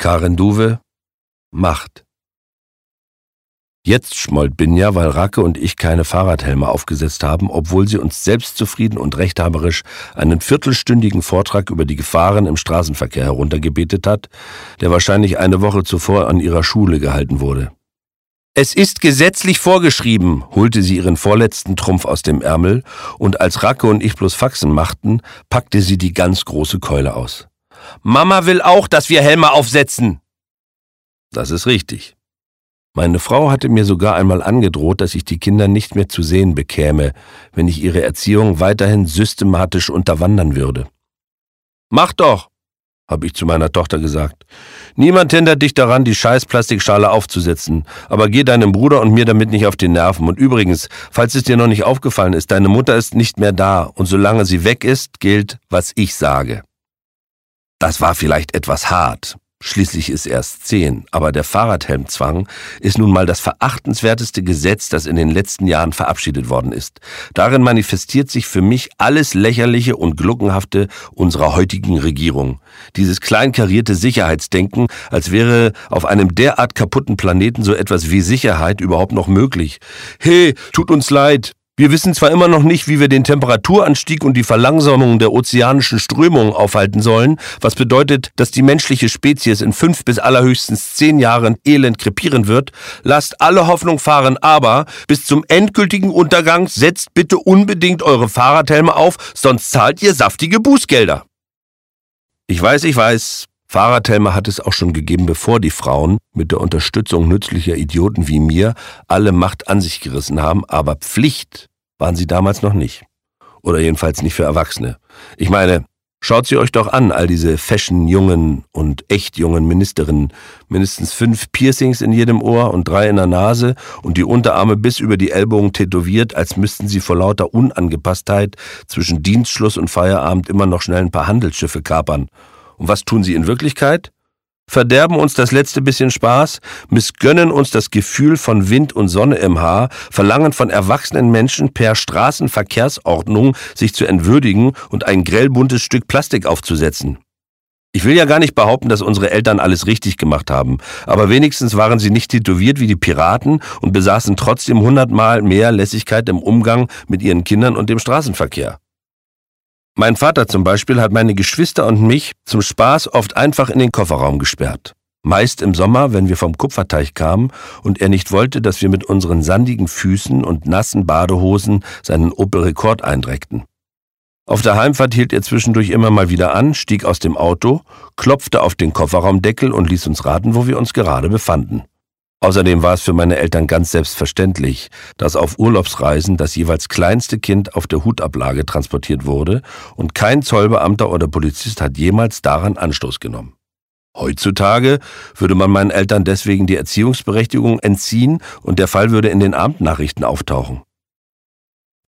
Karen Duwe, Macht. Jetzt schmollt Binja, weil Racke und ich keine Fahrradhelme aufgesetzt haben, obwohl sie uns selbstzufrieden und rechthaberisch einen viertelstündigen Vortrag über die Gefahren im Straßenverkehr heruntergebetet hat, der wahrscheinlich eine Woche zuvor an ihrer Schule gehalten wurde. Es ist gesetzlich vorgeschrieben, holte sie ihren vorletzten Trumpf aus dem Ärmel, und als Racke und ich bloß Faxen machten, packte sie die ganz große Keule aus. Mama will auch, dass wir Helme aufsetzen. Das ist richtig. Meine Frau hatte mir sogar einmal angedroht, dass ich die Kinder nicht mehr zu sehen bekäme, wenn ich ihre Erziehung weiterhin systematisch unterwandern würde. Mach doch, habe ich zu meiner Tochter gesagt. Niemand hindert dich daran, die scheiß Plastikschale aufzusetzen, aber geh deinem Bruder und mir damit nicht auf die Nerven. Und übrigens, falls es dir noch nicht aufgefallen ist, deine Mutter ist nicht mehr da, und solange sie weg ist, gilt, was ich sage. Das war vielleicht etwas hart, Schließlich ist erst zehn, aber der Fahrradhelmzwang ist nun mal das verachtenswerteste Gesetz, das in den letzten Jahren verabschiedet worden ist. Darin manifestiert sich für mich alles Lächerliche und Gluckenhafte unserer heutigen Regierung. Dieses kleinkarierte Sicherheitsdenken, als wäre auf einem derart kaputten Planeten so etwas wie Sicherheit überhaupt noch möglich. Hey, tut uns leid, wir wissen zwar immer noch nicht, wie wir den Temperaturanstieg und die Verlangsamung der ozeanischen Strömungen aufhalten sollen, was bedeutet, dass die menschliche Spezies in fünf bis allerhöchstens zehn Jahren elend krepieren wird. Lasst alle Hoffnung fahren, aber bis zum endgültigen Untergang setzt bitte unbedingt eure Fahrradhelme auf, sonst zahlt ihr saftige Bußgelder. Ich weiß, ich weiß, Fahrradhelme hat es auch schon gegeben, bevor die Frauen mit der Unterstützung nützlicher Idioten wie mir alle Macht an sich gerissen haben, aber Pflicht waren sie damals noch nicht. Oder jedenfalls nicht für Erwachsene. Ich meine, schaut sie euch doch an, all diese fashion-jungen und echt jungen Ministerinnen. Mindestens fünf Piercings in jedem Ohr und drei in der Nase und die Unterarme bis über die Ellbogen tätowiert, als müssten sie vor lauter Unangepasstheit zwischen Dienstschluss und Feierabend immer noch schnell ein paar Handelsschiffe kapern. Und was tun sie in Wirklichkeit? Verderben uns das letzte bisschen Spaß, missgönnen uns das Gefühl von Wind und Sonne im Haar, verlangen von erwachsenen Menschen per Straßenverkehrsordnung sich zu entwürdigen und ein grellbuntes Stück Plastik aufzusetzen. Ich will ja gar nicht behaupten, dass unsere Eltern alles richtig gemacht haben, aber wenigstens waren sie nicht tätowiert wie die Piraten und besaßen trotzdem hundertmal mehr Lässigkeit im Umgang mit ihren Kindern und dem Straßenverkehr. Mein Vater zum Beispiel hat meine Geschwister und mich zum Spaß oft einfach in den Kofferraum gesperrt. Meist im Sommer, wenn wir vom Kupferteich kamen und er nicht wollte, dass wir mit unseren sandigen Füßen und nassen Badehosen seinen Opel Rekord eindreckten. Auf der Heimfahrt hielt er zwischendurch immer mal wieder an, stieg aus dem Auto, klopfte auf den Kofferraumdeckel und ließ uns raten, wo wir uns gerade befanden. Außerdem war es für meine Eltern ganz selbstverständlich, dass auf Urlaubsreisen das jeweils kleinste Kind auf der Hutablage transportiert wurde und kein Zollbeamter oder Polizist hat jemals daran Anstoß genommen. Heutzutage würde man meinen Eltern deswegen die Erziehungsberechtigung entziehen und der Fall würde in den Abendnachrichten auftauchen.